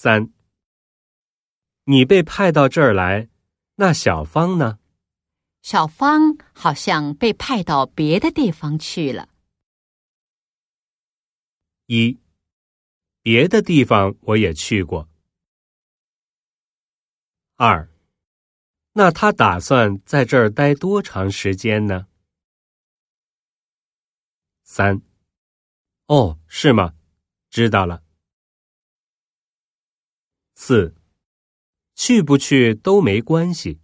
三，你被派到这儿来，那小芳呢？小芳好像被派到别的地方去了。一，别的地方我也去过。二，那他打算在这儿待多长时间呢？三，哦，是吗？知道了。四，去不去都没关系。